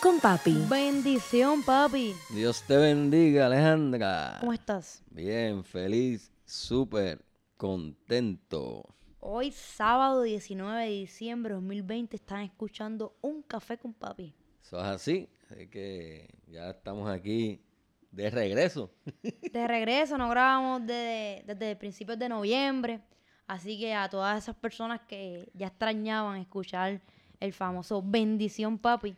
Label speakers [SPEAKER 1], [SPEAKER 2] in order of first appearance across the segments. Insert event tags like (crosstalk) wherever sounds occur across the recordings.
[SPEAKER 1] con Papi.
[SPEAKER 2] Bendición, papi.
[SPEAKER 3] Dios te bendiga, Alejandra.
[SPEAKER 2] ¿Cómo estás?
[SPEAKER 3] Bien, feliz, súper contento.
[SPEAKER 2] Hoy, sábado 19 de diciembre de 2020, están escuchando Un Café con Papi.
[SPEAKER 3] Eso es así, así que ya estamos aquí de regreso. (laughs)
[SPEAKER 2] De regreso, nos grabamos desde, desde principios de noviembre. Así que a todas esas personas que ya extrañaban escuchar el famoso Bendición Papi,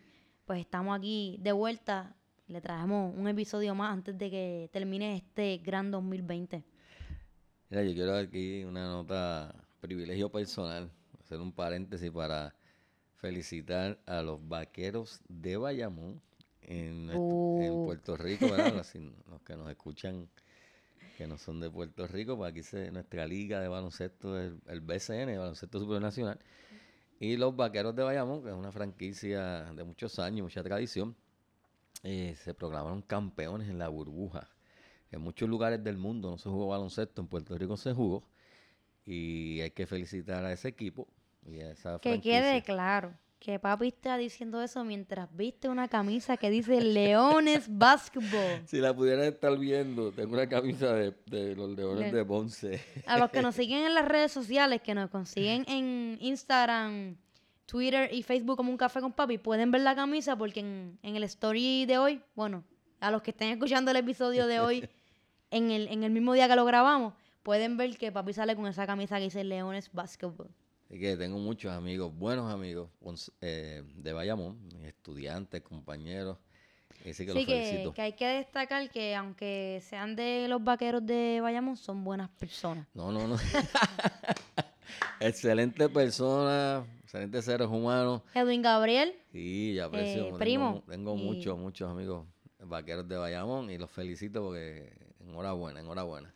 [SPEAKER 2] pues estamos aquí de vuelta. Le traemos un episodio más antes de que termine este gran 2020.
[SPEAKER 3] Mira, yo quiero aquí una nota privilegio personal, hacer un paréntesis para felicitar a los vaqueros de Bayamón en,
[SPEAKER 2] Uh.
[SPEAKER 3] Puerto Rico, ¿verdad? los, los que nos escuchan que no son de Puerto Rico, pues aquí se, nuestra liga de baloncesto es el, el BCN, el Baloncesto Supernacional, y los Vaqueros de Bayamón, que es una franquicia de muchos años, mucha tradición, eh, se proclamaron campeones en la burbuja. En muchos lugares del mundo no se jugó baloncesto, en Puerto Rico se jugó, y hay que felicitar a ese equipo y a esa
[SPEAKER 2] Que
[SPEAKER 3] franquicia.
[SPEAKER 2] quede claro que papi está diciendo eso mientras viste una camisa que dice Leones (laughs) Basketball.
[SPEAKER 3] Si la pudieran estar viendo, tengo una camisa de, de los Leones
[SPEAKER 2] Le-
[SPEAKER 3] de Ponce.
[SPEAKER 2] A los que nos (laughs) siguen en las redes sociales, que nos consiguen en Instagram, Twitter y Facebook como un café con papi, pueden ver la camisa porque en, en el story de hoy, bueno, a los que estén escuchando el episodio de hoy, (laughs) en el, en el mismo día que lo grabamos, pueden ver que papi sale con esa camisa que dice Leones Basketball.
[SPEAKER 3] Así que tengo muchos amigos, buenos amigos eh, de Bayamón, estudiantes, compañeros. Así que
[SPEAKER 2] Sí,
[SPEAKER 3] los felicito.
[SPEAKER 2] que hay que destacar que aunque sean de los vaqueros de Bayamón, son buenas personas.
[SPEAKER 3] No, no, no. (laughs) excelente persona, excelentes seres humanos.
[SPEAKER 2] Edwin Gabriel,
[SPEAKER 3] Sí, ya aprecio.
[SPEAKER 2] Eh,
[SPEAKER 3] tengo
[SPEAKER 2] primo,
[SPEAKER 3] Tengo,
[SPEAKER 2] y-
[SPEAKER 3] muchos, muchos amigos vaqueros de Bayamón y los felicito porque enhorabuena, enhorabuena.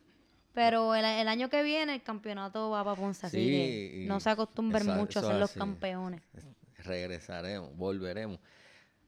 [SPEAKER 2] Pero el, el año que viene el campeonato va para Ponce, así
[SPEAKER 3] Sí,
[SPEAKER 2] que
[SPEAKER 3] y
[SPEAKER 2] no se acostumbren
[SPEAKER 3] esa-
[SPEAKER 2] mucho a ser los
[SPEAKER 3] así.
[SPEAKER 2] campeones.
[SPEAKER 3] Regresaremos, volveremos.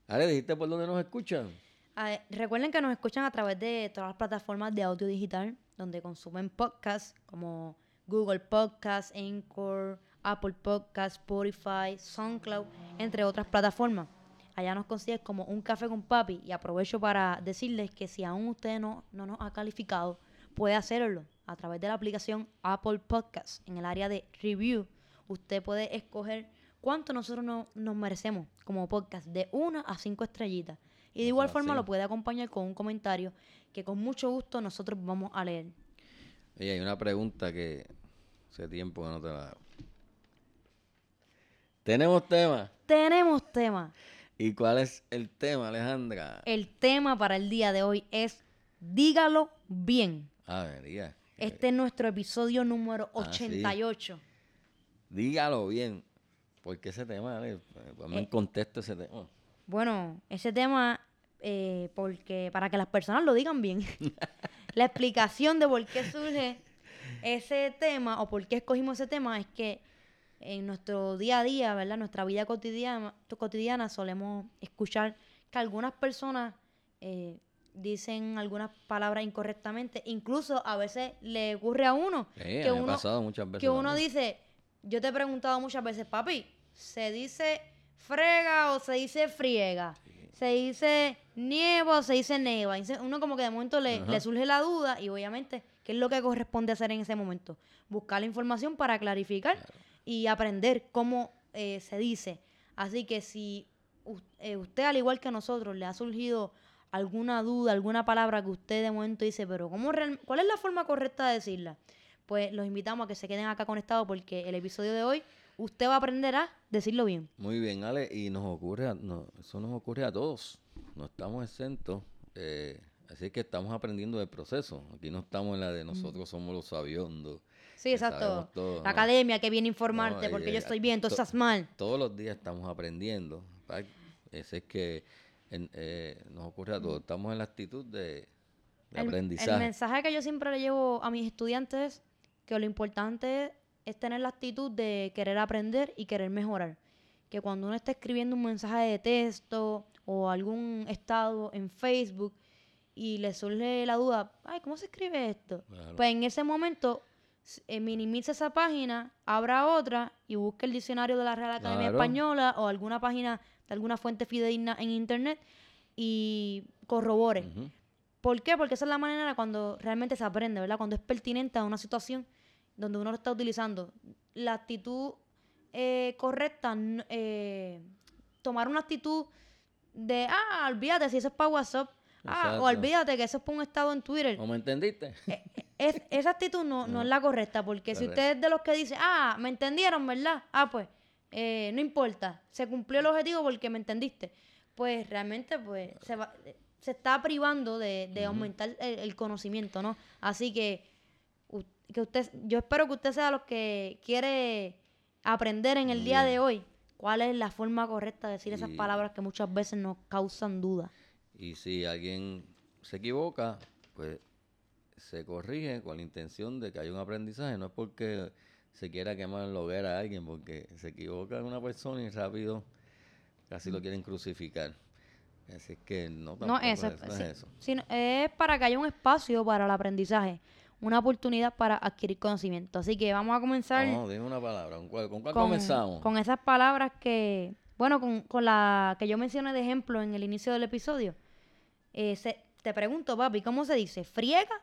[SPEAKER 3] Ale, ¿dijiste por dónde nos escuchan?
[SPEAKER 2] Ver, recuerden que nos escuchan a través de todas las plataformas de audio digital donde consumen podcasts como Google Podcasts, Anchor, Apple Podcasts, Spotify, SoundCloud, entre otras plataformas. Allá nos consigues como un café con papi y aprovecho para decirles que si aún usted no, no nos ha calificado, puede hacerlo a través de la aplicación Apple Podcasts en el área de review. Usted puede escoger cuánto nosotros no- nos merecemos como podcast de una a cinco estrellitas. Y de igual forma lo puede acompañar con un comentario que con mucho gusto nosotros vamos a leer.
[SPEAKER 3] Oye, hay una pregunta que hace tiempo que no te la hago. Tenemos tema.
[SPEAKER 2] Tenemos tema.
[SPEAKER 3] ¿Y cuál es el tema, Alejandra?
[SPEAKER 2] El tema para el día de hoy es Dígalo bien.
[SPEAKER 3] A ver, diga.
[SPEAKER 2] Este es nuestro episodio número
[SPEAKER 3] Ah, sí.
[SPEAKER 2] 88.
[SPEAKER 3] Dígalo bien. ¿Por qué ese tema? Ponme en
[SPEAKER 2] Eh,
[SPEAKER 3] contexto ese tema.
[SPEAKER 2] Bueno, ese tema, eh, porque para que las personas lo digan bien, (laughs) la explicación de por qué surge ese tema o por qué escogimos ese tema es que en nuestro día a día, ¿verdad? Nuestra vida cotidiana, cotidiana solemos escuchar que algunas personas eh, dicen algunas palabras incorrectamente. Incluso a veces le ocurre a uno que uno,
[SPEAKER 3] pasado muchas veces
[SPEAKER 2] que uno dice, yo te he preguntado muchas veces, papi, ¿se dice frega o se dice friega? Se dice nieva o se dice neva. Uno como que de momento le, surge la duda y obviamente, ¿qué es lo que corresponde hacer en ese momento? Buscar la información para clarificar y aprender cómo eh, se dice. Así que si eh, usted, al igual que nosotros, le ha surgido alguna duda, alguna palabra que usted de momento dice, pero ¿cómo real- ¿cuál es la forma correcta de decirla? Pues los invitamos a que se queden acá conectados porque el episodio de hoy usted va a aprender a decirlo bien.
[SPEAKER 3] Muy bien, Ale, y nos ocurre, a- no, eso nos ocurre a todos. No estamos exentos. eh, así que estamos aprendiendo del proceso. Aquí no estamos en la de nosotros somos los sabiondos.
[SPEAKER 2] Sí, exacto.
[SPEAKER 3] todo,
[SPEAKER 2] la
[SPEAKER 3] ¿no?
[SPEAKER 2] academia que viene a informarte
[SPEAKER 3] No,
[SPEAKER 2] porque yo estoy bien, tú
[SPEAKER 3] to-
[SPEAKER 2] estás mal.
[SPEAKER 3] Todos los días estamos aprendiendo. Ese es que en- eh, nos ocurre a todos. Estamos en la actitud de, de
[SPEAKER 2] El- El,
[SPEAKER 3] aprendizaje.
[SPEAKER 2] mensaje que yo siempre le llevo a mis estudiantes es que lo importante es tener la actitud de querer aprender y querer mejorar. Que cuando uno está escribiendo un mensaje de texto o algún estado en Facebook y le surge la duda, ay, ¿cómo se escribe esto?
[SPEAKER 3] Claro.
[SPEAKER 2] Pues en ese momento eh, minimice esa página, abra otra y busque el diccionario de la Real Academia
[SPEAKER 3] Claro.
[SPEAKER 2] Española o alguna página de alguna fuente fidedigna en internet y corrobore. ¿Por qué? Porque esa es la manera cuando realmente se aprende, ¿verdad? Cuando es pertinente a una situación donde uno lo está utilizando. La actitud eh, correcta, eh, tomar una actitud de, ah, olvídate si eso es para WhatsApp, ah, o olvídate que eso es para un estado en Twitter.
[SPEAKER 3] ¿O me entendiste?
[SPEAKER 2] Eh, es- esa actitud no, no es la correcta, porque si usted es de los que dice, ah, me entendieron, ¿verdad? Ah, pues, eh, no importa, se cumplió el objetivo porque me entendiste. Pues realmente, pues, se, va- se está privando de, de aumentar el, el conocimiento, ¿no? Así que, que usted, yo espero que usted sea los que quiere aprender en el día de hoy cuál es la forma correcta de decir esas
[SPEAKER 3] Y-
[SPEAKER 2] palabras que muchas veces nos causan duda.
[SPEAKER 3] Y si alguien se equivoca, pues se corrige con la intención de que haya un aprendizaje. No es porque se quiera quemar la hoguera a alguien, porque se equivoca una persona y rápido casi lo quieren crucificar. Así es que no,
[SPEAKER 2] No,
[SPEAKER 3] tampoco
[SPEAKER 2] eso,
[SPEAKER 3] es, no es
[SPEAKER 2] sí,
[SPEAKER 3] eso.
[SPEAKER 2] sino- es para que haya un espacio para el aprendizaje, una oportunidad para adquirir conocimiento. Así que vamos a comenzar
[SPEAKER 3] No, dime una palabra. ¿Con cuál, con cuál
[SPEAKER 2] con,
[SPEAKER 3] comenzamos?
[SPEAKER 2] con esas palabras que, bueno, con, con la que yo mencioné de ejemplo en el inicio del episodio. Eh, se- te pregunto, papi, ¿cómo se dice? ¿Friega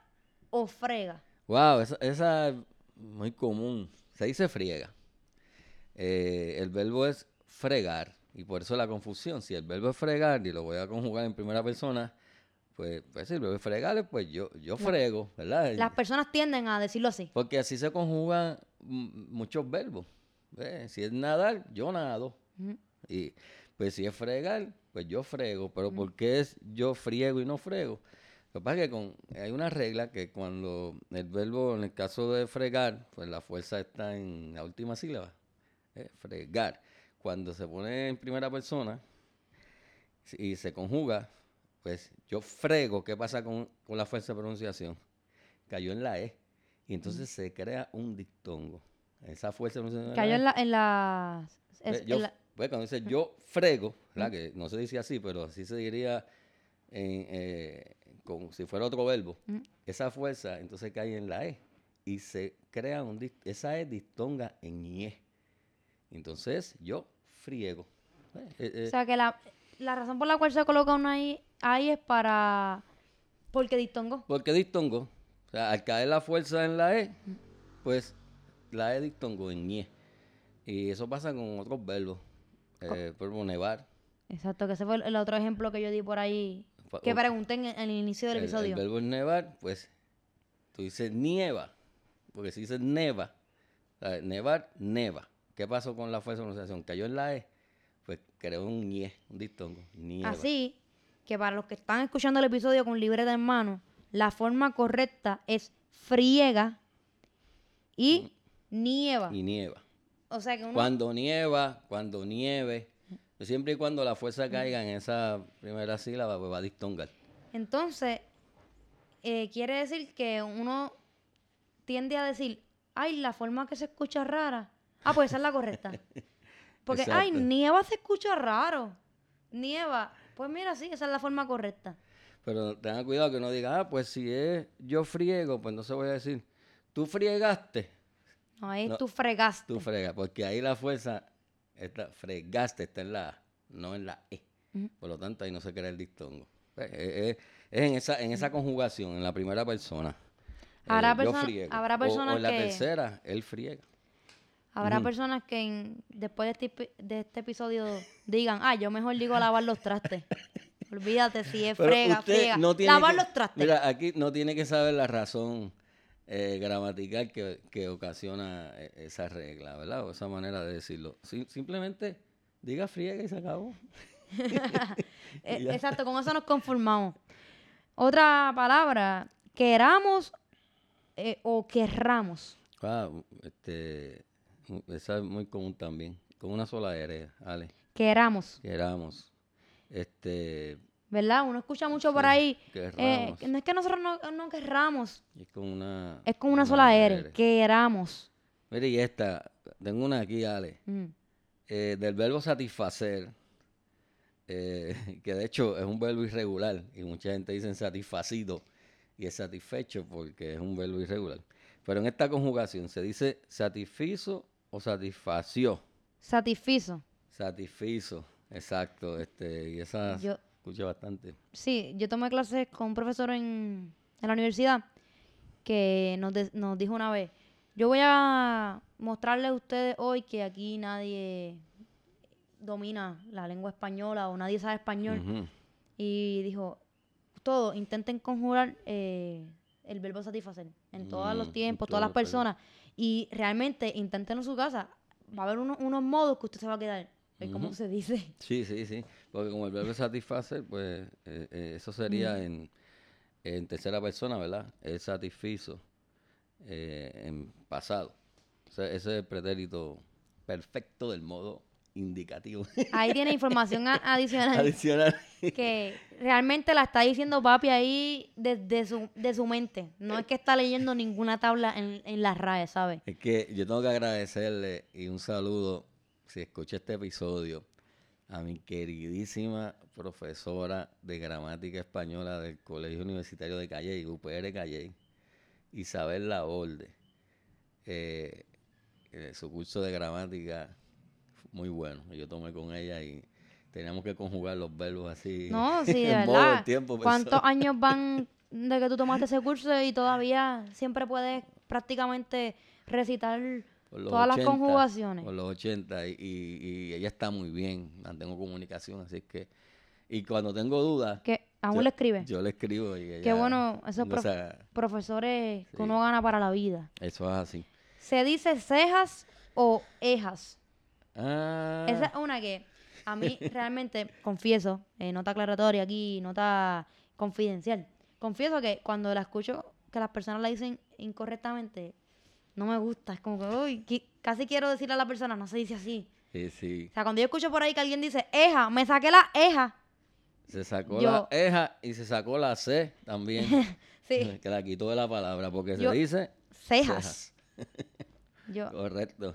[SPEAKER 2] o frega?
[SPEAKER 3] Wow, esa, esa es muy común. Se dice friega. Eh, el verbo es fregar y por eso la confusión. Si el verbo es fregar y lo voy a conjugar en primera persona, pues, pues si el verbo es fregar, pues yo, yo frego, ¿verdad?
[SPEAKER 2] Las personas tienden a decirlo así.
[SPEAKER 3] Porque así se conjugan muchos verbos. ¿ves? Si es nadar, yo nado. Y pues si es fregar, pues yo frego. Pero ¿por qué es yo friego y no frego? Lo que pasa es que con, hay una regla que cuando el verbo, en el caso de fregar, pues la fuerza está en la última sílaba. ¿eh? Fregar. Cuando se pone en primera persona y se conjuga, pues yo frego. ¿Qué pasa con, con la fuerza de pronunciación? Cayó en la E. Y entonces se crea un dictongo. Esa fuerza de pronunciación.
[SPEAKER 2] Cayó
[SPEAKER 3] E
[SPEAKER 2] en la... En la, es-
[SPEAKER 3] yo,
[SPEAKER 2] en la-
[SPEAKER 3] pues, cuando dice yo frego, ¿verdad? Que no se dice así, pero así se diría en, eh, con, si fuera otro verbo.
[SPEAKER 2] Mm.
[SPEAKER 3] Esa fuerza entonces cae en la E y se crea un esa E distonga en IE. Entonces yo friego. Eh, eh, eh,
[SPEAKER 2] o sea que la, la razón por la cual se coloca una ahí, ahí es para... Porque dictongo.
[SPEAKER 3] porque distongo, o sea, al caer la fuerza en la E, pues la E distongo en IE. Y eso pasa con otros verbos. Eh, por nevar.
[SPEAKER 2] Exacto, que ese fue el, el otro ejemplo que yo di por ahí, que pregunté en, el inicio del
[SPEAKER 3] el, el
[SPEAKER 2] episodio.
[SPEAKER 3] verbo es nevar, pues tú dices nieva, porque si dices neva, nevar, neva. ¿Qué pasó con la fuerza de pronunciación? Cayó en la E, pues creó un ñe, un diptongo, nieva.
[SPEAKER 2] Así que para los que están escuchando el episodio con libreta en mano, la forma correcta es friega y nieva.
[SPEAKER 3] Y nieva.
[SPEAKER 2] O sea que uno...
[SPEAKER 3] Cuando nieva, cuando nieve, pues siempre y cuando la fuerza caiga en esa primera sílaba, pues va a diptongar.
[SPEAKER 2] Entonces, eh, quiere decir que uno tiende a decir, ay, la forma que se escucha rara. Ah, pues esa es la correcta. (laughs) Porque, ay, nieva se escucha raro. Nieva. Pues mira, sí, esa es la forma correcta.
[SPEAKER 3] Pero tengan cuidado que no diga, ah, pues si es yo friego, pues no se voy a decir, tú friegaste.
[SPEAKER 2] No, ahí
[SPEAKER 3] No,
[SPEAKER 2] tú fregaste.
[SPEAKER 3] Tú fregas, porque ahí la fuerza, está, fregaste, está en la A, no en la E.
[SPEAKER 2] Ujú.
[SPEAKER 3] Por lo tanto, ahí no se crea el dictongo. Pues, Es, es- es en, esa, en esa conjugación, en la primera persona. Eh,
[SPEAKER 2] Habrá
[SPEAKER 3] yo
[SPEAKER 2] persona-
[SPEAKER 3] friego.
[SPEAKER 2] habrá
[SPEAKER 3] O-
[SPEAKER 2] personas
[SPEAKER 3] o, en la
[SPEAKER 2] que-
[SPEAKER 3] tercera, él friega.
[SPEAKER 2] Habrá
[SPEAKER 3] Ujú.
[SPEAKER 2] personas que en- después de este, de este episodio digan, ah, yo mejor digo lavar los trastes. Olvídate si es
[SPEAKER 3] Pero
[SPEAKER 2] frega, friega.
[SPEAKER 3] no
[SPEAKER 2] lavar
[SPEAKER 3] que-
[SPEAKER 2] los trastes.
[SPEAKER 3] Mira, aquí no tiene que saber la razón eh, gramatical que, que ocasiona eh, esa regla, ¿verdad? O esa manera de decirlo. Sim- simplemente diga friega y se acabó. (laughs) (laughs)
[SPEAKER 2] Exacto, con eso nos conformamos. Otra palabra, queramos eh, o querramos.
[SPEAKER 3] Ah, este, esa es muy común también. Con una sola R, Ale.
[SPEAKER 2] Queramos.
[SPEAKER 3] Queramos. Este,
[SPEAKER 2] ¿Verdad? Uno escucha mucho por ahí.
[SPEAKER 3] querramos.
[SPEAKER 2] eh, no es que nosotros no, no querramos,
[SPEAKER 3] es con una...
[SPEAKER 2] es con una sola R, queramos.
[SPEAKER 3] Mire, y esta, tengo una aquí, Ale,
[SPEAKER 2] Mm.
[SPEAKER 3] eh, del verbo satisfacer, eh, (laughs) que de hecho es un verbo irregular, y mucha gente dice satisfacido, y es satisfecho porque es un verbo irregular. Pero en esta conjugación se dice satisfizo o satisfació.
[SPEAKER 2] Satisfizo.
[SPEAKER 3] Satisfizo, exacto. Este, y esa
[SPEAKER 2] Yo-
[SPEAKER 3] escucha bastante.
[SPEAKER 2] Sí, yo tomé clases con un profesor en, en la universidad que nos, de- nos dijo una vez, yo voy a mostrarles a ustedes hoy que aquí nadie domina la lengua española o nadie sabe español. Y dijo, todos intenten conjurar eh, el verbo satisfacer en todos
[SPEAKER 3] Mm,
[SPEAKER 2] los tiempos, todas las personas. Y realmente inténtenlo en su casa. Va a haber uno- unos modos que usted se va a quedar. ¿Ve ¿Cómo
[SPEAKER 3] Ujú.
[SPEAKER 2] se dice?
[SPEAKER 3] Sí, sí, sí. Porque como el verbo satisfacer, pues eh, eh, eso sería en, en tercera persona, ¿verdad? Es satisfizo eh, en pasado. O sea, ese es el pretérito perfecto del modo indicativo.
[SPEAKER 2] Ahí tiene (laughs) información adicional.
[SPEAKER 3] Adicional.
[SPEAKER 2] que realmente la está diciendo papi ahí desde su, de su mente. No es que está leyendo ninguna tabla en, en las RAE, ¿sabes?
[SPEAKER 3] Es que yo tengo que agradecerle y un saludo, si escucha este episodio, a mi queridísima profesora de gramática española del Colegio Universitario de Calle, UPR Calle, Isabel Laborde. Eh, eh, su curso de gramática muy bueno. Yo tomé con ella y teníamos que conjugar los verbos así.
[SPEAKER 2] No, (laughs) sí, de verdad.
[SPEAKER 3] tiempo,
[SPEAKER 2] ¿Cuántos
[SPEAKER 3] persona. (laughs)
[SPEAKER 2] años van de que tú tomaste ese curso y todavía siempre puedes prácticamente recitar Todas las
[SPEAKER 3] 80,
[SPEAKER 2] conjugaciones?
[SPEAKER 3] Por los 80 y, y- y ella está muy bien, mantengo comunicación, así que... Y cuando tengo dudas,
[SPEAKER 2] Que aún
[SPEAKER 3] yo-
[SPEAKER 2] le escribe.
[SPEAKER 3] yo le escribo y ella...
[SPEAKER 2] Qué bueno, esos
[SPEAKER 3] o
[SPEAKER 2] prof-
[SPEAKER 3] sea,
[SPEAKER 2] profesores que uno gana para la vida.
[SPEAKER 3] eso es así.
[SPEAKER 2] ¿Se dice cejas o ejas?
[SPEAKER 3] Ah,
[SPEAKER 2] Esa es una que a mí (laughs) realmente, confieso, eh, nota aclaratoria aquí, nota confidencial. Confieso que cuando la escucho que las personas la dicen incorrectamente, no me gusta. Es como que, uy, casi quiero decirle a la persona, no se dice así.
[SPEAKER 3] sí, sí.
[SPEAKER 2] O sea, cuando yo escucho por ahí que alguien dice, eja, me saqué la eja.
[SPEAKER 3] Se sacó
[SPEAKER 2] Yo-
[SPEAKER 3] la eja y se sacó la C también. (laughs)
[SPEAKER 2] Sí, (laughs)
[SPEAKER 3] Que la quitó de la palabra porque
[SPEAKER 2] Yo-
[SPEAKER 3] se dice...
[SPEAKER 2] cejas. (laughs) Yo
[SPEAKER 3] Correcto.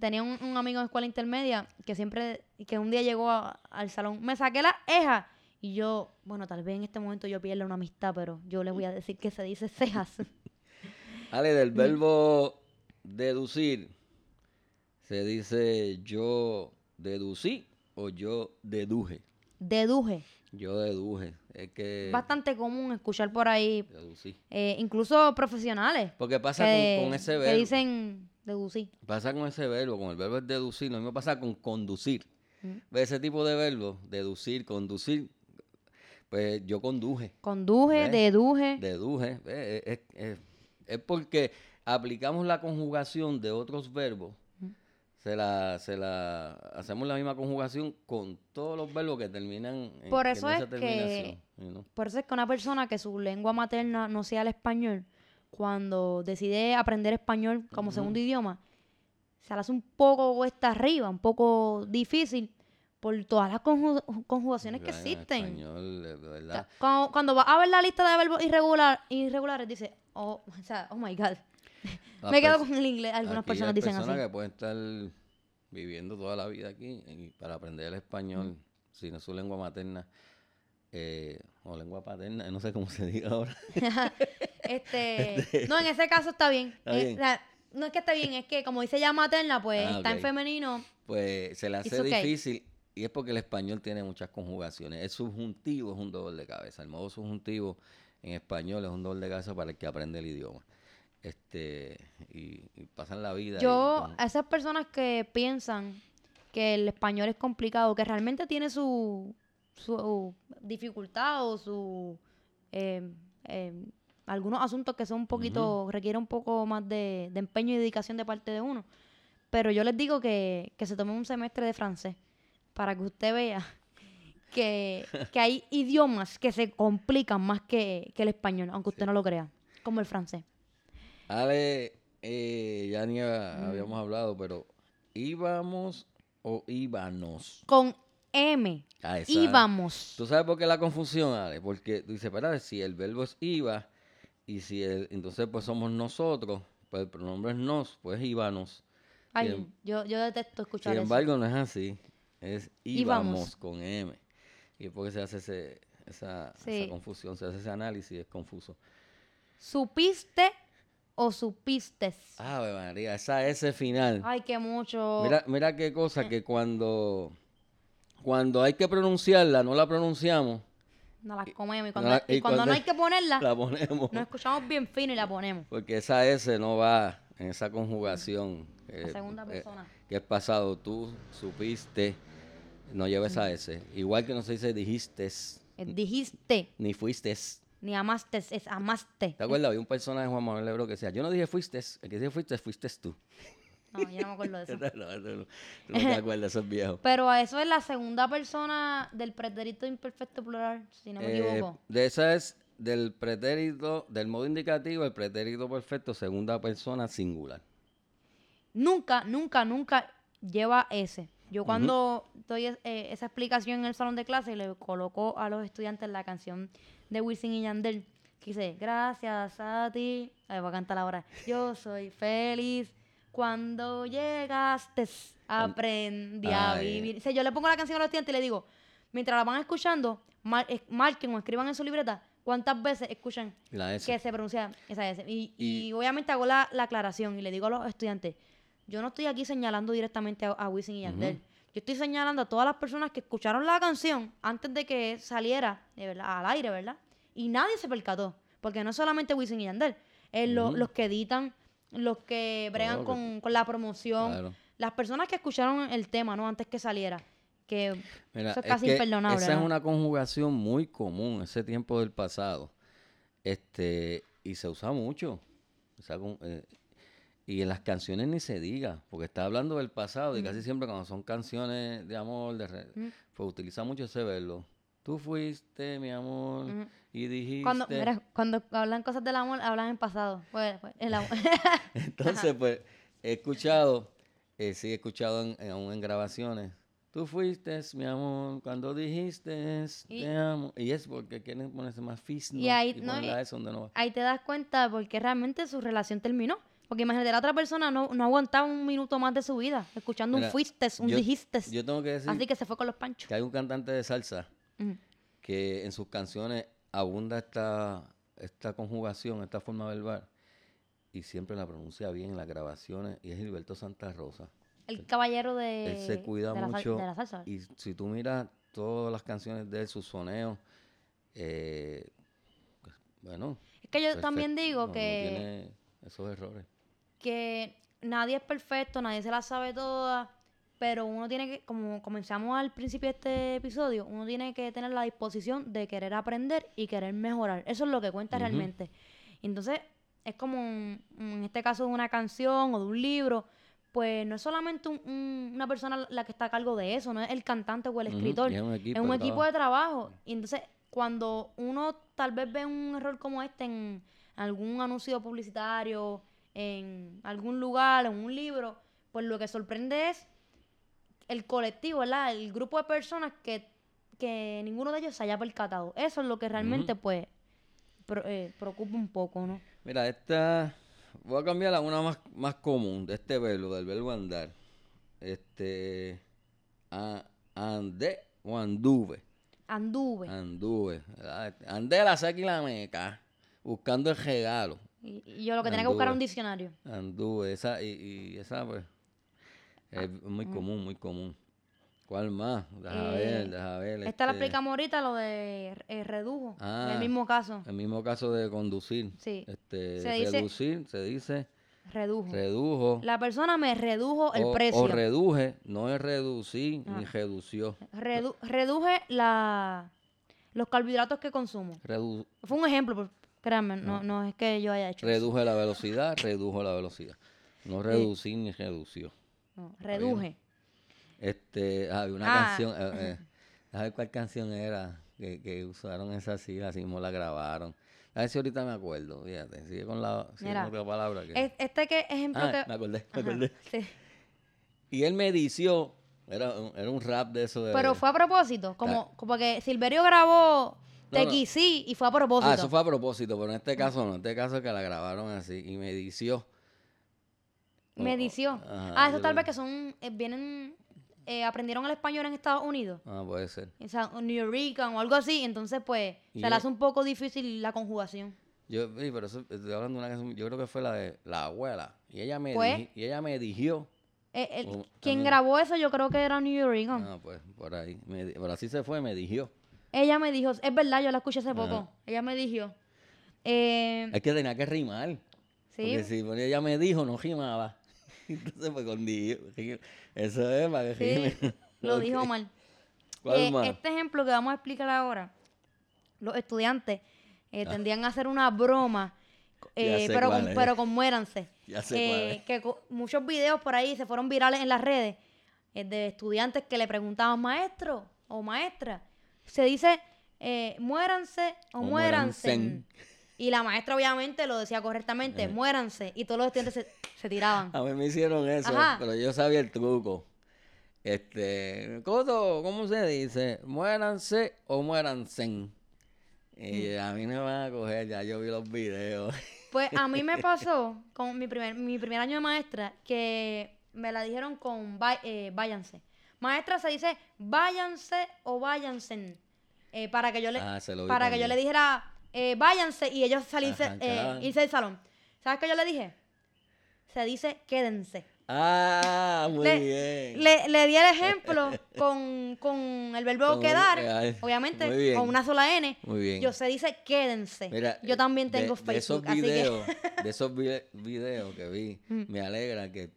[SPEAKER 2] tenía un, un amigo en escuela intermedia que siempre, que un día llegó a- al salón, me saqué la eja. Y yo, bueno, tal vez en este momento yo pierda una amistad, pero yo le voy a decir que se dice cejas.
[SPEAKER 3] Ale, del verbo deducir, se dice yo deducí o yo deduje.
[SPEAKER 2] Deduje.
[SPEAKER 3] Yo deduje. Es que...
[SPEAKER 2] Bastante común escuchar por ahí,
[SPEAKER 3] Deducí.
[SPEAKER 2] eh, incluso profesionales,
[SPEAKER 3] Porque pasa
[SPEAKER 2] que,
[SPEAKER 3] con, con ese
[SPEAKER 2] que
[SPEAKER 3] verbo.
[SPEAKER 2] dicen deducir.
[SPEAKER 3] Pasa con ese verbo, con el verbo es deducir. Lo mismo pasa con conducir.
[SPEAKER 2] Mm.
[SPEAKER 3] ¿Ves ese tipo de verbo? Deducir, conducir. Pues yo conduje,
[SPEAKER 2] Conduje,
[SPEAKER 3] ¿Ves?
[SPEAKER 2] deduje.
[SPEAKER 3] deduje. ¿ves? Es, es- es- es porque aplicamos la conjugación de otros verbos. Se la, se la hacemos la misma conjugación con todos los verbos que terminan en,
[SPEAKER 2] Por
[SPEAKER 3] en
[SPEAKER 2] eso
[SPEAKER 3] esa
[SPEAKER 2] es que-
[SPEAKER 3] terminación, know.
[SPEAKER 2] Por eso es que una persona que su lengua materna no sea el español, cuando decide aprender español como segundo idioma, se le hace un poco cuesta arriba, un poco difícil por todas las conju- conjugaciones que
[SPEAKER 3] En
[SPEAKER 2] existen.
[SPEAKER 3] español, de
[SPEAKER 2] O sea,
[SPEAKER 3] verdad.
[SPEAKER 2] Cuando, cuando vas a ver la lista de verbos irregular, irregulares, dice, oh, o sea, oh my God. Me quedo con el inglés. Algunas personas dicen
[SPEAKER 3] personas
[SPEAKER 2] así.
[SPEAKER 3] que pueden estar viviendo toda la vida aquí y para aprender el español, si no es su lengua materna eh, o lengua paterna, no sé cómo se diga ahora. (laughs)
[SPEAKER 2] Este, no, en ese caso está bien.
[SPEAKER 3] Está
[SPEAKER 2] Eh,
[SPEAKER 3] bien.
[SPEAKER 2] no es que esté bien, es que como dice ya materna, pues
[SPEAKER 3] Ah,
[SPEAKER 2] está en femenino.
[SPEAKER 3] Pues se le hace
[SPEAKER 2] okay.
[SPEAKER 3] difícil y es porque el español tiene muchas conjugaciones. El subjuntivo es un dolor de cabeza. El modo subjuntivo en español es un dolor de cabeza para el que aprende el idioma. Este, y, y pasan la vida.
[SPEAKER 2] Yo,
[SPEAKER 3] con-
[SPEAKER 2] a esas personas que piensan que el español es complicado, que realmente tiene su, su dificultad o su eh, eh, algunos asuntos que son un poquito, requieren un poco más de, de empeño y dedicación de parte de uno. Pero yo les digo que, que se tomen un semestre de francés para que usted vea que, que hay idiomas que se complican más que, que el español, aunque usted no lo crea, como el francés.
[SPEAKER 3] Ale, eh, ya ni
[SPEAKER 2] Mm.
[SPEAKER 3] habíamos hablado, pero íbamos o íbamos.
[SPEAKER 2] Con M.
[SPEAKER 3] Ah,
[SPEAKER 2] Íbamos.
[SPEAKER 3] ¿Tú sabes por qué la confusión, Ale? Porque tú dices, espérate, si el verbo es iba, y si el, entonces pues somos nosotros, pues el pronombre es nos, pues íbamos.
[SPEAKER 2] Ay,
[SPEAKER 3] Sin-
[SPEAKER 2] yo, yo detesto escuchar
[SPEAKER 3] Sin
[SPEAKER 2] eso.
[SPEAKER 3] embargo, no es así. Es íbamos,
[SPEAKER 2] Íbamos.
[SPEAKER 3] con M. Y es porque se hace ese, esa, confusión, se hace ese análisis, es confuso.
[SPEAKER 2] ¿Supiste o supistes?
[SPEAKER 3] Ave María, esa S final.
[SPEAKER 2] Ay, que mucho.
[SPEAKER 3] Mira, mira qué cosa que cuando, cuando hay que pronunciarla, no la pronunciamos,
[SPEAKER 2] comemos. Y
[SPEAKER 3] no la-
[SPEAKER 2] y
[SPEAKER 3] y
[SPEAKER 2] cuando no hay que ponerla,
[SPEAKER 3] la ponemos.
[SPEAKER 2] nos escuchamos bien fino y la ponemos.
[SPEAKER 3] Porque esa S no va en esa conjugación.
[SPEAKER 2] La
[SPEAKER 3] eh,
[SPEAKER 2] segunda
[SPEAKER 3] eh,
[SPEAKER 2] persona.
[SPEAKER 3] que es pasado, tú supiste, no lleva esa S. Igual que no se dice dijiste,
[SPEAKER 2] Eh, Dijiste,
[SPEAKER 3] ni fuiste.
[SPEAKER 2] ni amaste, es amaste.
[SPEAKER 3] ¿Te acuerdas? Había un personaje de Juan Manuel Lebro que decía, yo no dije fuiste, el que dije fuiste, fuiste tú.
[SPEAKER 2] No, yo no me acuerdo de (laughs) eso.
[SPEAKER 3] no, no, no, no te acuerdas, eso es viejo.
[SPEAKER 2] Pero a eso es la segunda persona del pretérito imperfecto plural, si no me
[SPEAKER 3] Eh,
[SPEAKER 2] equivoco.
[SPEAKER 3] de esa es del pretérito, del modo indicativo, el pretérito perfecto, segunda persona singular.
[SPEAKER 2] Nunca, nunca, nunca lleva ese. Yo cuando doy es- eh, esa explicación en el salón de clase le coloco a los estudiantes la canción de Wisin y Yandel, que dice, gracias a ti, a ver, voy a cantar ahora, yo soy feliz cuando llegaste, aprendí a
[SPEAKER 3] Ay.
[SPEAKER 2] vivir. O sea, yo le pongo la canción a los estudiantes y le digo, mientras la van escuchando, mar- es- marquen o escriban en su libreta cuántas veces escuchan
[SPEAKER 3] La
[SPEAKER 2] que se pronuncia esa S. Y,
[SPEAKER 3] Y-
[SPEAKER 2] y obviamente hago la, la aclaración y le digo a los estudiantes, yo no estoy aquí señalando directamente a, a Wisin y Yandel. Yo estoy señalando a todas las personas que escucharon la canción antes de que saliera de verdad, al aire, ¿verdad? Y nadie se percató. Porque no es solamente Wisin y Yandel. Es lo- los que editan, los que bregan con, con la promoción.
[SPEAKER 3] Claro.
[SPEAKER 2] Las personas que escucharon el tema, ¿no? Antes que saliera. Que
[SPEAKER 3] Mira,
[SPEAKER 2] eso es casi
[SPEAKER 3] que
[SPEAKER 2] imperdonable.
[SPEAKER 3] Esa es una conjugación muy común, ese tiempo del pasado. Este, y se usa mucho. Esa con- eh, y en las canciones ni se diga, porque está hablando del pasado y casi siempre cuando son canciones de amor, de re-
[SPEAKER 2] Mm.
[SPEAKER 3] pues utiliza mucho ese verbo. Tú fuiste, mi amor,
[SPEAKER 2] Ujú.
[SPEAKER 3] y dijiste.
[SPEAKER 2] Cuando, mira, cuando hablan cosas del amor, hablan en pasado. Pues, pues, el amor. (laughs)
[SPEAKER 3] Entonces, pues, he escuchado, eh, sí he escuchado en, aún en grabaciones. Tú fuiste, mi amor, cuando dijiste,
[SPEAKER 2] Y-
[SPEAKER 3] te amo. Y es porque quieren ponerse más fisno
[SPEAKER 2] Y ahí-
[SPEAKER 3] y
[SPEAKER 2] no, y-
[SPEAKER 3] S donde no va.
[SPEAKER 2] ahí te das cuenta porque realmente su relación terminó. Porque imagínate, la otra persona no, no aguantaba un minuto más de su vida escuchando
[SPEAKER 3] Mira,
[SPEAKER 2] un fuiste, un
[SPEAKER 3] yo-
[SPEAKER 2] dijiste.
[SPEAKER 3] Yo tengo que decir
[SPEAKER 2] Así que se fue con los panchos.
[SPEAKER 3] que hay un cantante de salsa que en sus canciones abunda esta, esta conjugación, esta forma verbal, y siempre la pronuncia bien en las grabaciones, y es Gilberto Santa Rosa.
[SPEAKER 2] El caballero de,
[SPEAKER 3] Él se cuida
[SPEAKER 2] de la, sal-
[SPEAKER 3] mucho.
[SPEAKER 2] de la salsa.
[SPEAKER 3] Y si tú miras todas las canciones de él, sus soneos, eh, pues, bueno.
[SPEAKER 2] Es que yo también digo
[SPEAKER 3] no- no
[SPEAKER 2] que,
[SPEAKER 3] tiene esos errores.
[SPEAKER 2] Que nadie es perfecto, nadie se la sabe toda, pero uno tiene que, como comenzamos al principio de este episodio, uno tiene que tener la disposición de querer aprender y querer mejorar. Eso es lo que cuenta realmente. Entonces, es como un- en este caso de una canción o de un libro, pues no es solamente un- un- una persona la que está a cargo de eso, no es el cantante o el escritor,
[SPEAKER 3] es un equipo
[SPEAKER 2] es un
[SPEAKER 3] de
[SPEAKER 2] equipo
[SPEAKER 3] trabajo.
[SPEAKER 2] de trabajo. Y entonces, cuando uno tal vez ve un error como este en algún anuncio publicitario, en algún lugar, en un libro, pues lo que sorprende es el colectivo, ¿verdad? El grupo de personas que, que ninguno de ellos se haya percatado. Eso es lo que realmente, pues, pro- eh, preocupa un poco, ¿no?
[SPEAKER 3] Mira, esta. Voy a cambiar a una más, más común de este verbo, del verbo andar. Este. a- andé o anduve.
[SPEAKER 2] Anduve.
[SPEAKER 3] Anduve. ¿verdad? Andé la saca y la meca. Buscando el regalo.
[SPEAKER 2] Y, y yo lo que tenía que buscar era un diccionario.
[SPEAKER 3] Anduve. Esa, y, y esa, pues. Es muy común, muy común. ¿Cuál más? Deja
[SPEAKER 2] Eh,
[SPEAKER 3] ver, deja ver.
[SPEAKER 2] Esta la
[SPEAKER 3] este,
[SPEAKER 2] explicamos ahorita, lo de eh, redujo. en
[SPEAKER 3] Ah.
[SPEAKER 2] el mismo caso.
[SPEAKER 3] El mismo caso de conducir.
[SPEAKER 2] Sí.
[SPEAKER 3] Este,
[SPEAKER 2] Se dice-
[SPEAKER 3] reducir, se dice.
[SPEAKER 2] Redujo.
[SPEAKER 3] Redujo.
[SPEAKER 2] La persona me redujo el
[SPEAKER 3] o,
[SPEAKER 2] precio.
[SPEAKER 3] o reduje, no es reducir ni
[SPEAKER 2] Ah.
[SPEAKER 3] redució.
[SPEAKER 2] Redu- reduje la, los carbohidratos que consumo.
[SPEAKER 3] Redu-
[SPEAKER 2] Fue un ejemplo, créanme, no, no es que yo haya hecho eso.
[SPEAKER 3] reduje la velocidad, redujo la velocidad. No reducir ni redució.
[SPEAKER 2] No, reduje.
[SPEAKER 3] Este, había una
[SPEAKER 2] Ah.
[SPEAKER 3] canción, eh, eh, (laughs) a ver cuál canción era que, que usaron esa sigla, así mismo la grabaron. A ver si ahorita me acuerdo, fíjate, sigue con la sigue
[SPEAKER 2] Mira,
[SPEAKER 3] con palabra. Que...
[SPEAKER 2] Es- Este que ejemplo
[SPEAKER 3] Ah,
[SPEAKER 2] que...
[SPEAKER 3] me acordé, me
[SPEAKER 2] Ajá,
[SPEAKER 3] acordé.
[SPEAKER 2] sí.
[SPEAKER 3] Y él me dició Era un, era un rap de eso de...
[SPEAKER 2] Pero fue a propósito, como, como que Silverio grabó Te
[SPEAKER 3] no.
[SPEAKER 2] quisí y fue a propósito.
[SPEAKER 3] Ah, eso fue a propósito, pero en este caso no. En este caso es que la grabaron así y me dició.
[SPEAKER 2] Me
[SPEAKER 3] Oh,
[SPEAKER 2] dició.
[SPEAKER 3] ajá,
[SPEAKER 2] ah, eso tal vez que son, eh, vienen, eh, aprendieron el español en Estados Unidos.
[SPEAKER 3] Ah, puede ser.
[SPEAKER 2] O sea, New Rican o algo así, entonces pues se le hace un poco difícil la conjugación.
[SPEAKER 3] Yo, sí, pero eso, estoy hablando de una canción, yo creo que fue la de la abuela. Y ella me,
[SPEAKER 2] Pues.
[SPEAKER 3] dij- y ella me dijo.
[SPEAKER 2] Eh, el-
[SPEAKER 3] Oh,
[SPEAKER 2] quien
[SPEAKER 3] también.
[SPEAKER 2] grabó eso yo creo que era New Rican.
[SPEAKER 3] Ah, pues, por ahí. Me pero así se fue, me dijo.
[SPEAKER 2] Ella me dijo, es verdad, yo la escuché hace
[SPEAKER 3] Ajá.
[SPEAKER 2] poco. Ella me dijo, eh,
[SPEAKER 3] Es que tenía que rimar.
[SPEAKER 2] sí,
[SPEAKER 3] Porque si ponía ella me dijo, no rimaba. (laughs) Entonces, pues con. Eso es para que
[SPEAKER 2] sí, lo (laughs) dijo mal.
[SPEAKER 3] ¿Cuál
[SPEAKER 2] Eh, este ejemplo que vamos a explicar ahora, los estudiantes eh, tendrían a hacer una broma, eh, pero, con,
[SPEAKER 3] es.
[SPEAKER 2] pero con muéranse.
[SPEAKER 3] Ya sé cuál
[SPEAKER 2] Eh,
[SPEAKER 3] es.
[SPEAKER 2] que co- muchos videos por ahí se fueron virales en las redes eh, de estudiantes que le preguntaban maestro o maestra. Se dice eh, muéranse o,
[SPEAKER 3] O
[SPEAKER 2] muéranse.
[SPEAKER 3] muéranse.
[SPEAKER 2] Y la maestra obviamente lo decía correctamente,
[SPEAKER 3] Eh.
[SPEAKER 2] muéranse. Y todos los estudiantes se, se tiraban.
[SPEAKER 3] A mí me hicieron eso,
[SPEAKER 2] Ajá.
[SPEAKER 3] pero yo sabía el truco. Este, Coto, ¿cómo se dice? Muéranse o muéranse. Y
[SPEAKER 2] Mm.
[SPEAKER 3] a mí no me van a coger, ya yo vi los videos.
[SPEAKER 2] Pues a mí me (laughs) pasó con mi primer, mi primer año de maestra que me la dijeron con eh, váyanse. Maestra se dice váyanse o váyanse. eh, para que yo le,
[SPEAKER 3] Ah,
[SPEAKER 2] para que yo le dijera eh, váyanse y ellos salirse, eh, irse del salón. ¿Sabes qué yo le dije? Se dice quédense.
[SPEAKER 3] Ah, muy
[SPEAKER 2] Le-
[SPEAKER 3] bien.
[SPEAKER 2] Le, le di el ejemplo (laughs) con, con el verbo
[SPEAKER 3] Con
[SPEAKER 2] quedar, obviamente, con una sola N.
[SPEAKER 3] Muy bien.
[SPEAKER 2] Yo se dice quédense.
[SPEAKER 3] Mira,
[SPEAKER 2] yo también
[SPEAKER 3] de-
[SPEAKER 2] tengo
[SPEAKER 3] de,
[SPEAKER 2] Facebook,
[SPEAKER 3] esos
[SPEAKER 2] así
[SPEAKER 3] videos,
[SPEAKER 2] que... Mm. (laughs)
[SPEAKER 3] de esos vide- videos que vi, me alegra que,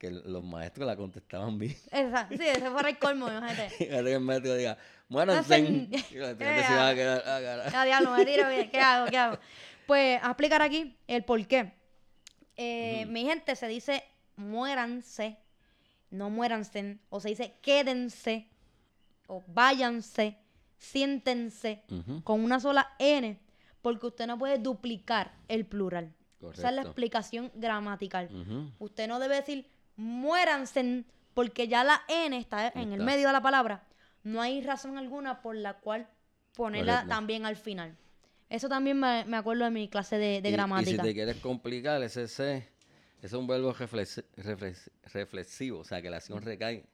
[SPEAKER 3] que los maestros la contestaban bien.
[SPEAKER 2] Esa, sí, ese fuera el colmo, imagínate. (laughs)
[SPEAKER 3] Que el maestro diga, los estudiantes
[SPEAKER 2] Eh,
[SPEAKER 3] se van a quedar, ah,
[SPEAKER 2] diablo, me tiro bien. ¿Qué hago? ¿Qué hago? Pues, a explicar aquí el por qué. Eh, Mi gente se dice muéranse, no muéranse, o se dice quédense, o váyanse, siéntense, con una sola N, porque usted no puede duplicar el plural. Esa es la
[SPEAKER 3] Correcto.
[SPEAKER 2] explicación gramatical. Usted no debe decir muéranse porque ya la N está en el medio de la palabra. No hay razón alguna por la cual ponerla
[SPEAKER 3] Correcto.
[SPEAKER 2] también al final. Eso también me, me acuerdo de mi clase de, de
[SPEAKER 3] Y-
[SPEAKER 2] gramática.
[SPEAKER 3] Y, si te quieres complicar, ese C, es un verbo reflex- reflex- reflexivo, o sea, que la acción recae.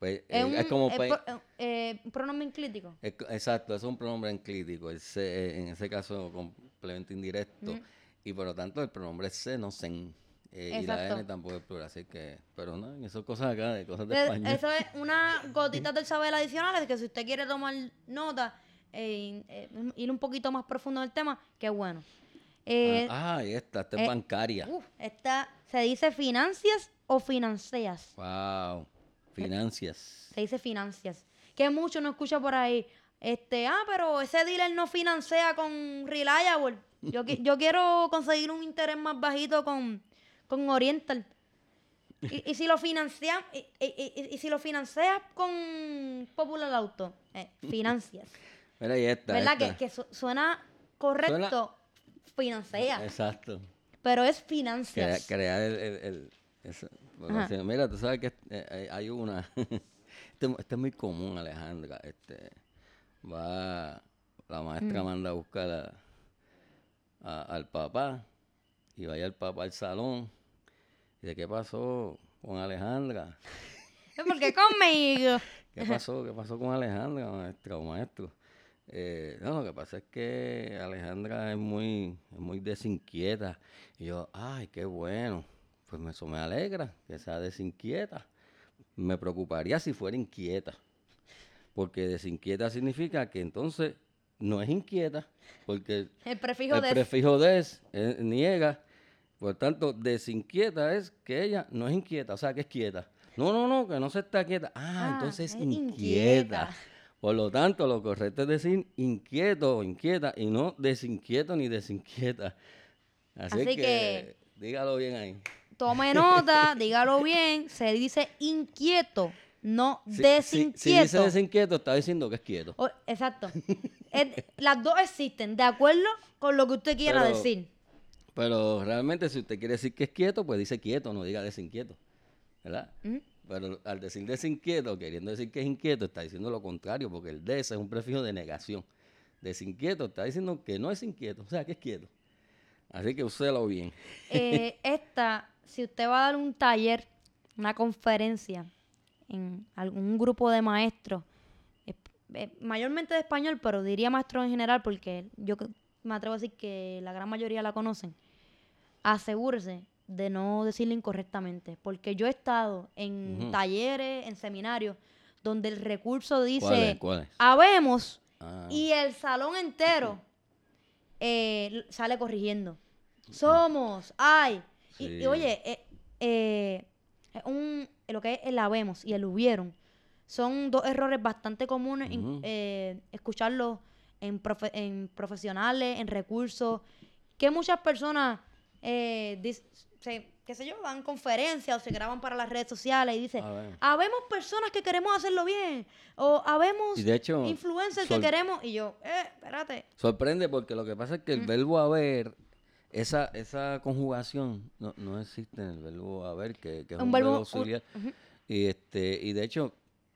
[SPEAKER 3] Pues,
[SPEAKER 2] es,
[SPEAKER 3] eh,
[SPEAKER 2] un,
[SPEAKER 3] es como...
[SPEAKER 2] es
[SPEAKER 3] pe-
[SPEAKER 2] pro- eh, un pronombre enclítico.
[SPEAKER 3] es exacto, es un pronombre enclítico, el se, eh, en ese caso complemento indirecto. Y por lo tanto el pronombre se, no sen. Eh, y la. N tampoco es plural, así que... Pero no, eso es cosas acá, de cosas de
[SPEAKER 2] Eh,
[SPEAKER 3] español.
[SPEAKER 2] Eso es (laughs) una gotita del saber adicionales que si usted quiere tomar nota, eh, eh, ir un poquito más profundo en el tema, qué bueno. Eh,
[SPEAKER 3] ah, ahí está, esta es
[SPEAKER 2] eh,
[SPEAKER 3] bancaria.
[SPEAKER 2] uf, esta se dice financias o financias.
[SPEAKER 3] Wow, financias.
[SPEAKER 2] Se dice financias. Que mucho no escucha por ahí. Este, ah, pero ese dealer no financia con Reliable. Yo, yo quiero conseguir un interés más bajito con, con Oriental. Y, y si lo financia, y, y- y- y si lo financias con Popular Auto, eh, financias. (laughs)
[SPEAKER 3] Mira, ahí está.
[SPEAKER 2] ¿Verdad? Que,
[SPEAKER 3] esta.
[SPEAKER 2] que su- suena correcto, financia,
[SPEAKER 3] Exacto.
[SPEAKER 2] pero es financias.
[SPEAKER 3] crear el... eso, mira, tú sabes que eh, hay- hay una... (laughs) este, este es muy común, Alejandra. Este, va... La maestra
[SPEAKER 2] Mm.
[SPEAKER 3] manda a buscar a- a- al papá y vaya el papá al salón. Y de qué pasó con Alejandra. (laughs)
[SPEAKER 2] Es porque conmigo. (laughs)
[SPEAKER 3] ¿Qué pasó? ¿Qué pasó con Alejandra, maestra o maestro? Eh, no, lo que pasa es que Alejandra es muy, es muy desinquieta. Y yo, ay, qué bueno. Pues eso me alegra que sea desinquieta. Me preocuparía si fuera inquieta. Porque desinquieta significa que entonces no es inquieta. Porque
[SPEAKER 2] El prefijo
[SPEAKER 3] el prefijo des eh, niega. Por tanto, desinquieta es que ella no es inquieta, o sea, que es quieta. No, no, no, que no se está quieta. Ah,
[SPEAKER 2] Ah,
[SPEAKER 3] entonces es inquieta.
[SPEAKER 2] inquieta.
[SPEAKER 3] Por lo tanto, lo correcto es decir inquieto o inquieta y no desinquieto ni desinquieta. Así,
[SPEAKER 2] Así
[SPEAKER 3] que,
[SPEAKER 2] que-
[SPEAKER 3] dígalo bien ahí.
[SPEAKER 2] Tome (laughs) nota, dígalo bien, se dice inquieto, no
[SPEAKER 3] Si- si-
[SPEAKER 2] desinquieto.
[SPEAKER 3] Si, dice desinquieto, está diciendo que es quieto.
[SPEAKER 2] Exacto. (laughs) Es- las dos existen, de acuerdo con lo que usted quiera
[SPEAKER 3] Pero-
[SPEAKER 2] decir.
[SPEAKER 3] Pero realmente, si usted quiere decir que es quieto, pues dice quieto, no diga desinquieto. ¿Verdad? Pero al decir desinquieto, queriendo decir que es inquieto, está diciendo lo contrario, porque el des es un prefijo de negación. Desinquieto está diciendo que no es inquieto, o sea, que es quieto. Así que úselo bien.
[SPEAKER 2] Eh, (laughs) esta, si usted va a dar un taller, una conferencia en algún grupo de maestros, eh, mayormente de español, pero diría maestros en general porque yo me atrevo a decir que la gran mayoría la conocen, asegúrese de no decirlo incorrectamente, porque yo he estado en talleres, en seminarios, donde el recurso dice,
[SPEAKER 3] ¿Cuál es? ¿Cuál es?
[SPEAKER 2] habemos,
[SPEAKER 3] Ah,
[SPEAKER 2] y el salón entero eh, sale corrigiendo. Somos, hay. Y, oye, eh, eh, un, lo que es el habemos y el hubieron son dos errores bastante comunes eh, escucharlos en, profe- en profesionales, en recursos, que muchas personas, eh, dis- se, qué sé yo, dan conferencias o se graban para las redes sociales y dicen,
[SPEAKER 3] Habemos.
[SPEAKER 2] personas que queremos hacerlo bien, o habemos
[SPEAKER 3] Y de hecho,
[SPEAKER 2] influencers que queremos, y yo, eh, espérate,
[SPEAKER 3] Sorprende porque lo que pasa es que el
[SPEAKER 2] Mm.
[SPEAKER 3] verbo haber, esa, esa conjugación no, no existe en el verbo haber, que, que es
[SPEAKER 2] Un
[SPEAKER 3] un,
[SPEAKER 2] verbo-
[SPEAKER 3] auxiliar. Y este, y de hecho,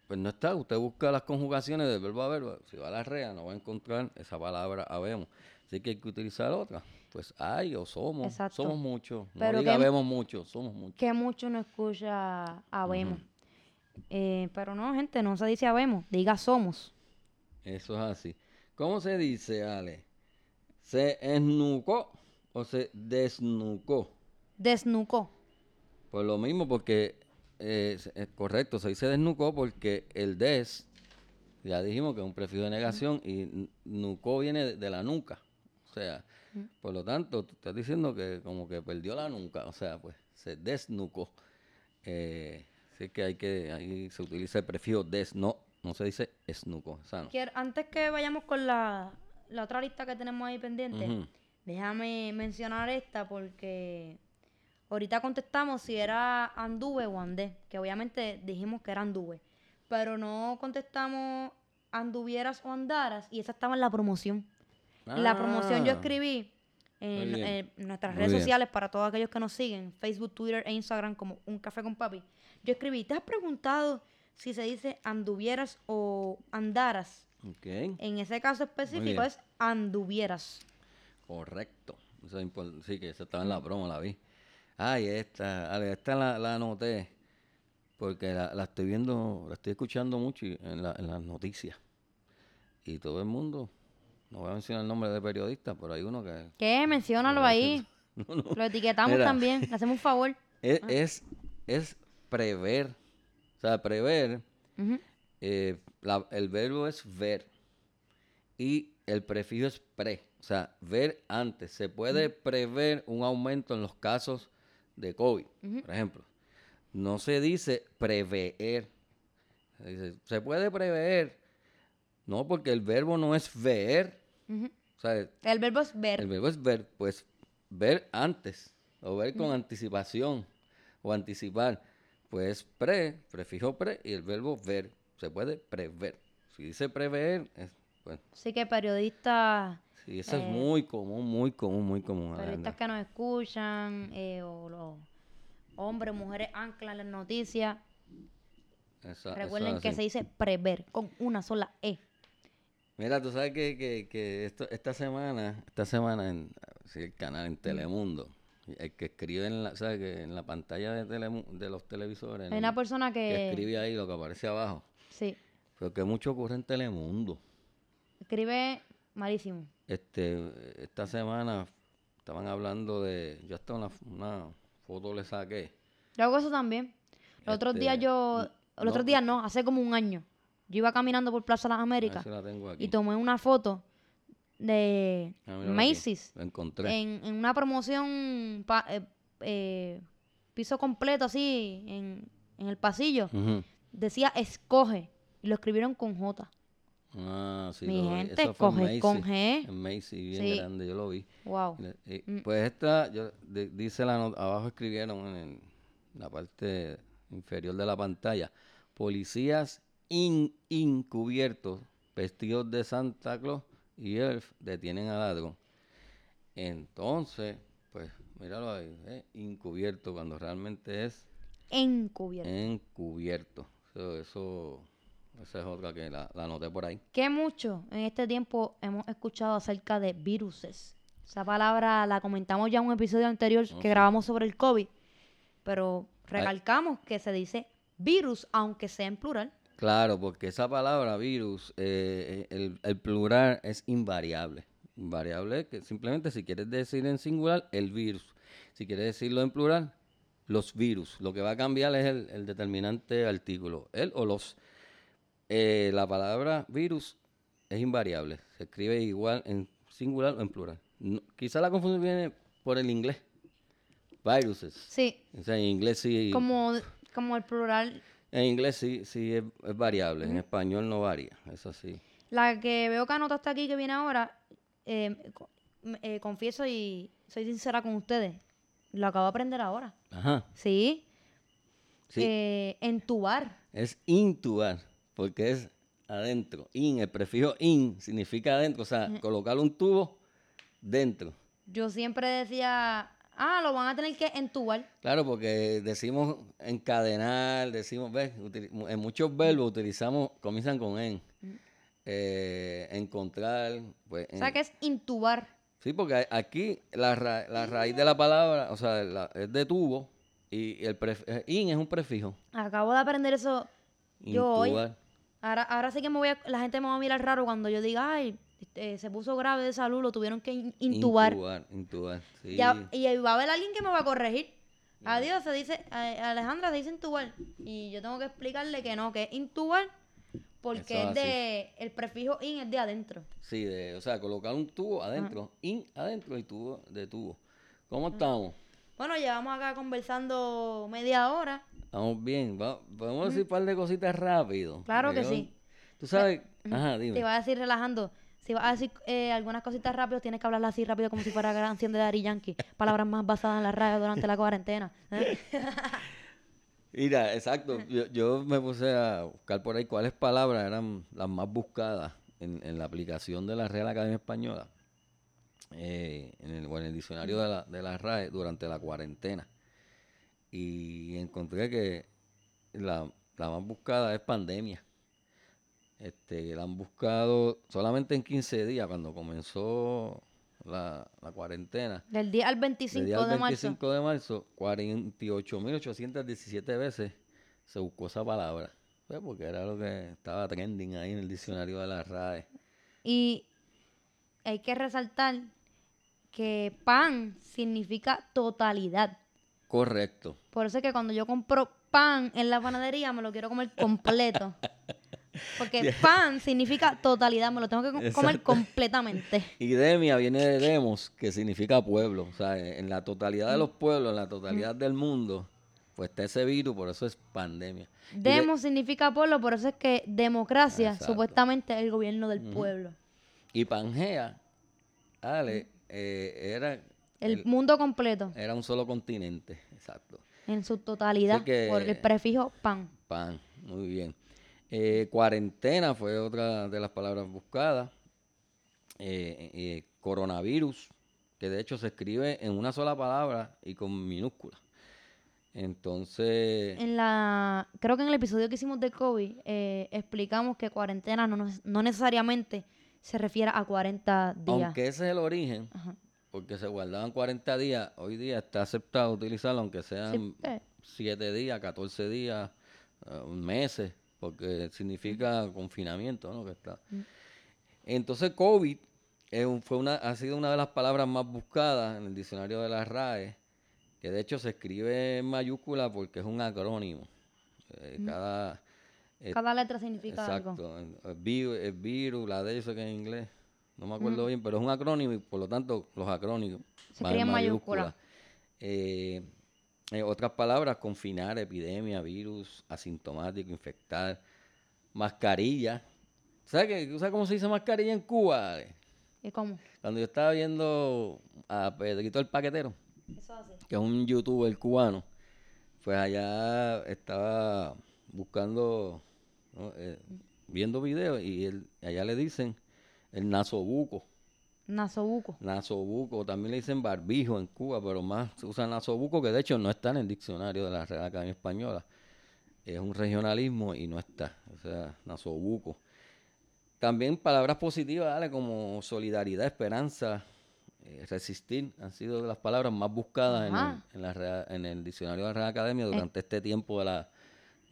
[SPEAKER 3] pues no está. Usted busca las conjugaciones del verbo haber, si va a la REA no va a encontrar esa palabra habemos. Así que hay que utilizar otra. Pues hay o somos.
[SPEAKER 2] Exacto.
[SPEAKER 3] Somos muchos. No
[SPEAKER 2] Pero
[SPEAKER 3] diga
[SPEAKER 2] que-
[SPEAKER 3] habemos muchos, somos muchos.
[SPEAKER 2] que mucho no escucha habemos. Eh, pero no, gente, no se dice habemos, diga somos.
[SPEAKER 3] Eso es así. ¿Cómo se dice, Ale? ¿Se esnucó o se desnucó?
[SPEAKER 2] Desnucó.
[SPEAKER 3] Pues lo mismo porque eh, es correcto, se dice desnucó porque el des, ya dijimos que es un prefijo de negación y nucó viene de, de la nuca. O sea, por lo tanto, tú estás diciendo que como que perdió la nuca, o sea, pues se desnucó. Eh, así que hay que, ahí se utiliza el prefijo des, no, no se dice esnucó, esa no.
[SPEAKER 2] Quiero- antes que vayamos con la, la otra lista que tenemos ahí pendiente, déjame mencionar esta porque ahorita contestamos si era anduve o andé, que obviamente dijimos que era anduve, pero no contestamos anduvieras o andaras y esa estaba en la promoción. La promoción yo
[SPEAKER 3] Ah.
[SPEAKER 2] escribí en, nuestras
[SPEAKER 3] Muy
[SPEAKER 2] redes
[SPEAKER 3] bien.
[SPEAKER 2] sociales para todos aquellos que nos siguen, Facebook, Twitter e Instagram como Un Café con Papi. Yo escribí, ¿te has preguntado si se dice anduvieras o andaras?
[SPEAKER 3] Ok,
[SPEAKER 2] En ese caso específico es anduvieras.
[SPEAKER 3] correcto. Eso es sí, que esa estaba en la promo, la vi. Ay, esta, Ale, esta la, la anoté porque la, la estoy viendo, la estoy escuchando mucho y- en, la- en las noticias. Y todo el mundo, no voy a mencionar el nombre de periodista, pero hay uno que...
[SPEAKER 2] ¿Qué? Menciónalo ahí. (laughs)
[SPEAKER 3] No, no.
[SPEAKER 2] Lo etiquetamos
[SPEAKER 3] Mira.
[SPEAKER 2] también. Le hacemos un favor.
[SPEAKER 3] Es, es, es prever. O sea, prever, eh, la- el verbo es ver y el prefijo es pre. O sea, ver antes. Se puede prever un aumento en los casos de COVID, por ejemplo. No se dice prever. Se dice, se puede prever. No, porque el verbo no es ver.
[SPEAKER 2] Ujú.
[SPEAKER 3] O sea,
[SPEAKER 2] El verbo es ver.
[SPEAKER 3] el verbo es ver, pues ver antes, o ver con anticipación, o anticipar. Pues pre, prefijo pre, y el verbo ver, se puede prever. Si dice prever, es, pues,
[SPEAKER 2] Así que periodistas,
[SPEAKER 3] sí, eso
[SPEAKER 2] Eh,
[SPEAKER 3] es muy común, muy común, muy común.
[SPEAKER 2] periodistas que nos escuchan, eh, o los hombres, mujeres anclan las noticias,
[SPEAKER 3] Esa-
[SPEAKER 2] recuerden que se dice prever con una sola E.
[SPEAKER 3] Mira, tú sabes que, que, que esto, esta semana, esta semana en sí, el canal en Telemundo, el que escribe en la, ¿sabes? Que en la pantalla de, Telemu- de los televisores,
[SPEAKER 2] Hay una persona
[SPEAKER 3] que
[SPEAKER 2] que,
[SPEAKER 3] escribe ahí lo que aparece abajo.
[SPEAKER 2] sí,
[SPEAKER 3] Pero que mucho ocurre en Telemundo.
[SPEAKER 2] escribe malísimo.
[SPEAKER 3] Este, esta semana estaban hablando de, yo hasta una, una foto le saqué.
[SPEAKER 2] Yo hago eso también. Los otros días
[SPEAKER 3] Este,
[SPEAKER 2] yo,
[SPEAKER 3] n-
[SPEAKER 2] los
[SPEAKER 3] no,
[SPEAKER 2] otros días no, hace como un año. Yo iba caminando por Plaza Las
[SPEAKER 3] A ver
[SPEAKER 2] Américas
[SPEAKER 3] la
[SPEAKER 2] y tomé una foto de
[SPEAKER 3] Ah.
[SPEAKER 2] Macy's
[SPEAKER 3] Lo encontré.
[SPEAKER 2] en, en una promoción pa- eh, eh, piso completo así en, en el pasillo. Decía escoge y lo escribieron con J.
[SPEAKER 3] Ah, sí,
[SPEAKER 2] Mi gente,
[SPEAKER 3] en
[SPEAKER 2] escoge con. G.
[SPEAKER 3] En Macy's, bien
[SPEAKER 2] Sí.
[SPEAKER 3] grande, yo lo vi.
[SPEAKER 2] Wow.
[SPEAKER 3] Y y,
[SPEAKER 2] Mm.
[SPEAKER 3] Pues esta, yo, de- dice la nota, abajo escribieron en la parte inferior de la pantalla, policías encubiertos, vestidos de Santa Claus y Elf, detienen a ladrón. Entonces, pues, míralo ahí, ¿eh? encubierto, cuando realmente es
[SPEAKER 2] encubierto.
[SPEAKER 3] Encubierto. Eso, eso, esa es otra que la, la anoté por ahí.
[SPEAKER 2] Que mucho en este tiempo hemos escuchado acerca de viruses. Esa palabra la comentamos ya en un episodio anterior
[SPEAKER 3] Oh,
[SPEAKER 2] que
[SPEAKER 3] sí.
[SPEAKER 2] grabamos sobre el COVID, pero recalcamos que se dice virus, aunque sea en plural.
[SPEAKER 3] Claro, porque esa palabra virus, eh, eh, el, el plural es invariable. Invariable que simplemente si quieres decir en singular, el virus. Si quieres decirlo en plural, los virus. Lo que va a cambiar es el, el determinante artículo, el o los. Eh, la palabra virus es invariable. Se escribe igual en singular o en plural. No- quizá la confusión viene por el inglés. Viruses.
[SPEAKER 2] Sí,
[SPEAKER 3] O sea, en inglés sí.
[SPEAKER 2] como, como el plural.
[SPEAKER 3] En inglés sí, sí es, es variable, en español no varía, eso sí.
[SPEAKER 2] La que veo que anotaste aquí que viene ahora, eh, eh, confieso y soy sincera con ustedes, lo acabo de aprender ahora.
[SPEAKER 3] Ajá,
[SPEAKER 2] Sí,
[SPEAKER 3] sí,
[SPEAKER 2] eh, entubar.
[SPEAKER 3] es intubar, porque es adentro. In, el prefijo in significa adentro, o sea, colocar un tubo dentro.
[SPEAKER 2] Yo siempre decía, ah, lo van a tener que entubar.
[SPEAKER 3] Claro, porque decimos encadenar, decimos, ves, en muchos verbos utilizamos, comienzan con en. Eh, encontrar, pues.
[SPEAKER 2] O sea
[SPEAKER 3] en-
[SPEAKER 2] que es intubar.
[SPEAKER 3] Sí, porque aquí la, ra- la raíz de la palabra, o sea, la- es de tubo y el eh, in es un prefijo.
[SPEAKER 2] Acabo de aprender eso yo hoy.
[SPEAKER 3] Intubar.
[SPEAKER 2] Ahora, ahora sí que me voy a, la gente me va a mirar raro cuando yo diga, ay, este, se puso grave de salud, lo tuvieron que in- intubar.
[SPEAKER 3] Intubar, intubar, sí.
[SPEAKER 2] Ya- y ahí va a haber alguien que me va a corregir. Adiós, se dice, a- Alejandra se dice intubar. Y yo tengo que explicarle que no, que es intubar, porque es de, el prefijo in es de adentro.
[SPEAKER 3] Sí, de, o sea, colocar un tubo adentro, in adentro y tubo de tubo. ¿Cómo estamos?
[SPEAKER 2] Bueno, llevamos acá conversando media hora.
[SPEAKER 3] Estamos bien. Va- Podemos decir un par de cositas rápido.
[SPEAKER 2] Claro que
[SPEAKER 3] yo-
[SPEAKER 2] sí.
[SPEAKER 3] Tú sabes, ajá,
[SPEAKER 2] Te
[SPEAKER 3] dime.
[SPEAKER 2] iba a decir relajando. Si vas a decir eh, algunas cositas rápido, tienes que hablarlas así rápido como si fuera canción de Daddy Yankee. Palabras más basadas en la radio durante la cuarentena. ¿eh? (laughs)
[SPEAKER 3] Mira, exacto. Yo, yo me puse a buscar por ahí cuáles palabras eran las más buscadas en, en la aplicación de la Real Academia Española, eh, en, el, o en el diccionario de la, de la RAE durante la cuarentena. Y encontré que la, la más buscada es pandemia. Este, la han buscado solamente en 15 días, cuando comenzó la, la cuarentena.
[SPEAKER 2] Del día al
[SPEAKER 3] Del
[SPEAKER 2] 25
[SPEAKER 3] día al
[SPEAKER 2] de marzo.
[SPEAKER 3] 25 de marzo, 48.817 veces se buscó esa palabra. Pues porque era lo que estaba trending ahí en el diccionario de la RAE.
[SPEAKER 2] Y hay que resaltar que pan significa totalidad.
[SPEAKER 3] Correcto.
[SPEAKER 2] Por eso es que cuando yo compro pan en la panadería me lo quiero comer completo. (laughs) Porque pan significa totalidad, me lo tengo que co- comer completamente. (laughs)
[SPEAKER 3] Y demia viene de demos, que significa pueblo. O sea, en la totalidad de los pueblos, en la totalidad del mundo, pues está ese virus, por eso es pandemia. Y de-
[SPEAKER 2] Demo significa pueblo, por eso es que democracia
[SPEAKER 3] Exacto.
[SPEAKER 2] supuestamente es el gobierno del pueblo.
[SPEAKER 3] Y Pangea, Ale, eh, era,
[SPEAKER 2] El
[SPEAKER 3] el-
[SPEAKER 2] mundo completo,
[SPEAKER 3] era un solo continente. Exacto.
[SPEAKER 2] en su totalidad,
[SPEAKER 3] que-
[SPEAKER 2] por el prefijo pan.
[SPEAKER 3] Pan, muy bien. Eh, cuarentena fue otra de las palabras buscadas. Eh, eh, coronavirus, que de hecho se escribe en una sola palabra y con minúsculas. Entonces,
[SPEAKER 2] En la, creo que en el episodio que hicimos de COVID eh, explicamos que cuarentena no, no- necesariamente se refiere a 40 días.
[SPEAKER 3] aunque ese es el origen,
[SPEAKER 2] Ajá.
[SPEAKER 3] porque se guardaban 40 días, hoy día está aceptado utilizarlo, aunque sean
[SPEAKER 2] Sí, eh,
[SPEAKER 3] 7 días, 14 días, eh, meses, porque significa confinamiento, ¿no? Que está. Entonces, COVID fue una, ha sido una de las palabras más buscadas en el diccionario de la RAE, que de hecho se escribe en mayúscula porque es un acrónimo. Eh, Cada. eh,
[SPEAKER 2] cada letra significa algo.
[SPEAKER 3] exacto. El, virus, virus, la de eso que es en inglés. No me acuerdo bien, pero es un acrónimo y por lo tanto los acrónimos
[SPEAKER 2] Se
[SPEAKER 3] van
[SPEAKER 2] escribe en mayúscula.
[SPEAKER 3] Eh, eh, otras palabras, confinar, epidemia, virus, asintomático, infectar, mascarilla. ¿Sabes, qué? ¿Sabes cómo se dice mascarilla en Cuba?
[SPEAKER 2] ¿Y cómo?
[SPEAKER 3] Cuando yo estaba viendo a Pedrito el Paquetero,
[SPEAKER 2] Eso
[SPEAKER 3] que es un youtuber cubano, pues allá estaba buscando, ¿no? Eh, viendo videos y él- allá le dicen el nasobuco.
[SPEAKER 2] Nasobuco.
[SPEAKER 3] Nasobuco, también le dicen barbijo en Cuba, pero más se usa nasobuco, que de hecho no está en el diccionario de la Real Academia Española. Es un regionalismo y no está, o sea, nasobuco. También palabras positivas, ¿vale? como solidaridad, esperanza, eh, resistir, han sido las palabras más buscadas en el, en, la Real- en el diccionario de la Real Academia durante este tiempo de la,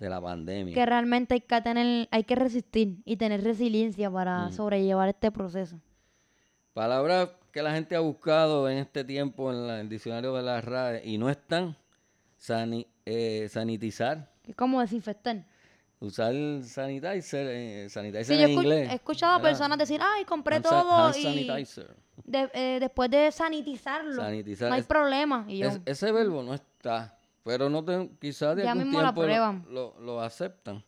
[SPEAKER 3] de la pandemia.
[SPEAKER 2] Que realmente hay que tener, hay que resistir y tener resiliencia para sobrellevar este proceso.
[SPEAKER 3] Palabras que la gente ha buscado en este tiempo en la- el diccionario de la RAE y no están. Sani- eh, sanitizar,
[SPEAKER 2] Es como desinfectar.
[SPEAKER 3] usar sanitizer, eh, sanitizer
[SPEAKER 2] Sí, yo
[SPEAKER 3] en inglés.
[SPEAKER 2] he escuchado a personas decir, ay, compré
[SPEAKER 3] Hand
[SPEAKER 2] todo
[SPEAKER 3] hand
[SPEAKER 2] y
[SPEAKER 3] sanitizer.
[SPEAKER 2] de- eh, después de sanitizarlo,
[SPEAKER 3] Sanitizar
[SPEAKER 2] no hay
[SPEAKER 3] es-
[SPEAKER 2] problema. Y yo,
[SPEAKER 3] Es- ese verbo no está, pero no te, quizás de
[SPEAKER 2] Ya
[SPEAKER 3] algún
[SPEAKER 2] mismo
[SPEAKER 3] tiempo lo, lo- lo aceptan,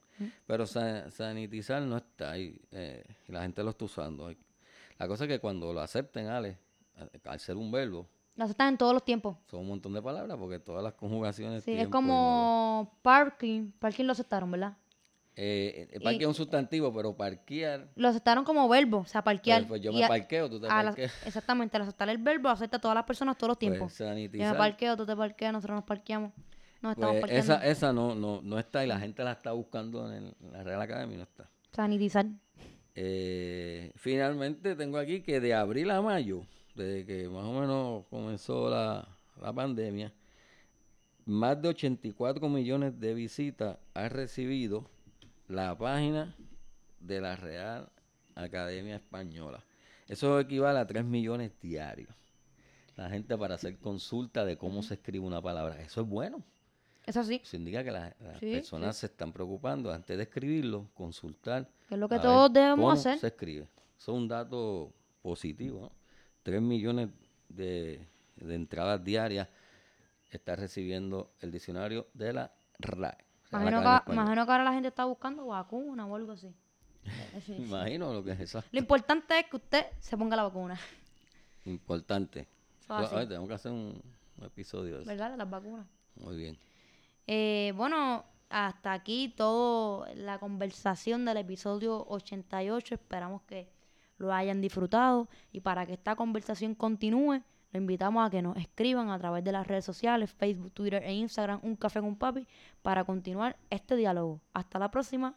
[SPEAKER 3] pero sa- sanitizar no está y, eh, y la gente lo está usando. Hay- La cosa es que cuando lo acepten, Ale, al ser un verbo,
[SPEAKER 2] lo aceptan en todos los tiempos.
[SPEAKER 3] son un montón de palabras porque todas las conjugaciones.
[SPEAKER 2] Sí, es como parking. Parking lo aceptaron, ¿verdad?
[SPEAKER 3] Eh, eh, parque es un sustantivo, pero parquear.
[SPEAKER 2] Lo aceptaron como verbo, o sea, parquear.
[SPEAKER 3] Pues, pues yo me
[SPEAKER 2] a-
[SPEAKER 3] parqueo, tú te
[SPEAKER 2] la-
[SPEAKER 3] parqueas. (laughs)
[SPEAKER 2] exactamente, al aceptar el verbo, acepta a todas las personas todos los
[SPEAKER 3] Pues,
[SPEAKER 2] tiempos. Yo me parqueo, tú te parqueas, nosotros nos parqueamos. Nos estamos
[SPEAKER 3] pues,
[SPEAKER 2] parqueando.
[SPEAKER 3] esa esa no, no, no está y la gente la está buscando en, el- en la Real Academia y no está.
[SPEAKER 2] Sanitizar.
[SPEAKER 3] Eh, finalmente tengo aquí que de abril a mayo, desde que más o menos comenzó la, la pandemia, más de 84 millones de visitas ha recibido la página de la Real Academia Española. Eso equivale a 3 millones diarios. La gente para hacer consulta de cómo se escribe una palabra. Eso es bueno.
[SPEAKER 2] Eso sí,
[SPEAKER 3] Eso indica que las, las
[SPEAKER 2] Sí,
[SPEAKER 3] personas se están preocupando antes de escribirlo, consultar.
[SPEAKER 2] que es lo que todos debemos
[SPEAKER 3] cómo
[SPEAKER 2] hacer.
[SPEAKER 3] se escribe. Eso es un dato positivo. ¿no? 3 millones de, de entradas diarias está recibiendo el diccionario de la RAE.
[SPEAKER 2] Imagino que, imagino que ahora la gente está buscando vacuna o algo así. (laughs) Sí.
[SPEAKER 3] Imagino lo que es eso.
[SPEAKER 2] Lo importante es que usted se ponga la vacuna,
[SPEAKER 3] Importante.
[SPEAKER 2] Así.
[SPEAKER 3] Ay, tenemos que hacer un, un episodio de eso.
[SPEAKER 2] ¿verdad? De las vacunas.
[SPEAKER 3] Muy bien.
[SPEAKER 2] Eh, bueno, hasta aquí toda la conversación del episodio 88. Esperamos que lo hayan disfrutado. Y para que esta conversación continúe, lo invitamos a que nos escriban a través de las redes sociales, Facebook, Twitter e Instagram, Un Café con Papi, para continuar este diálogo. Hasta la próxima.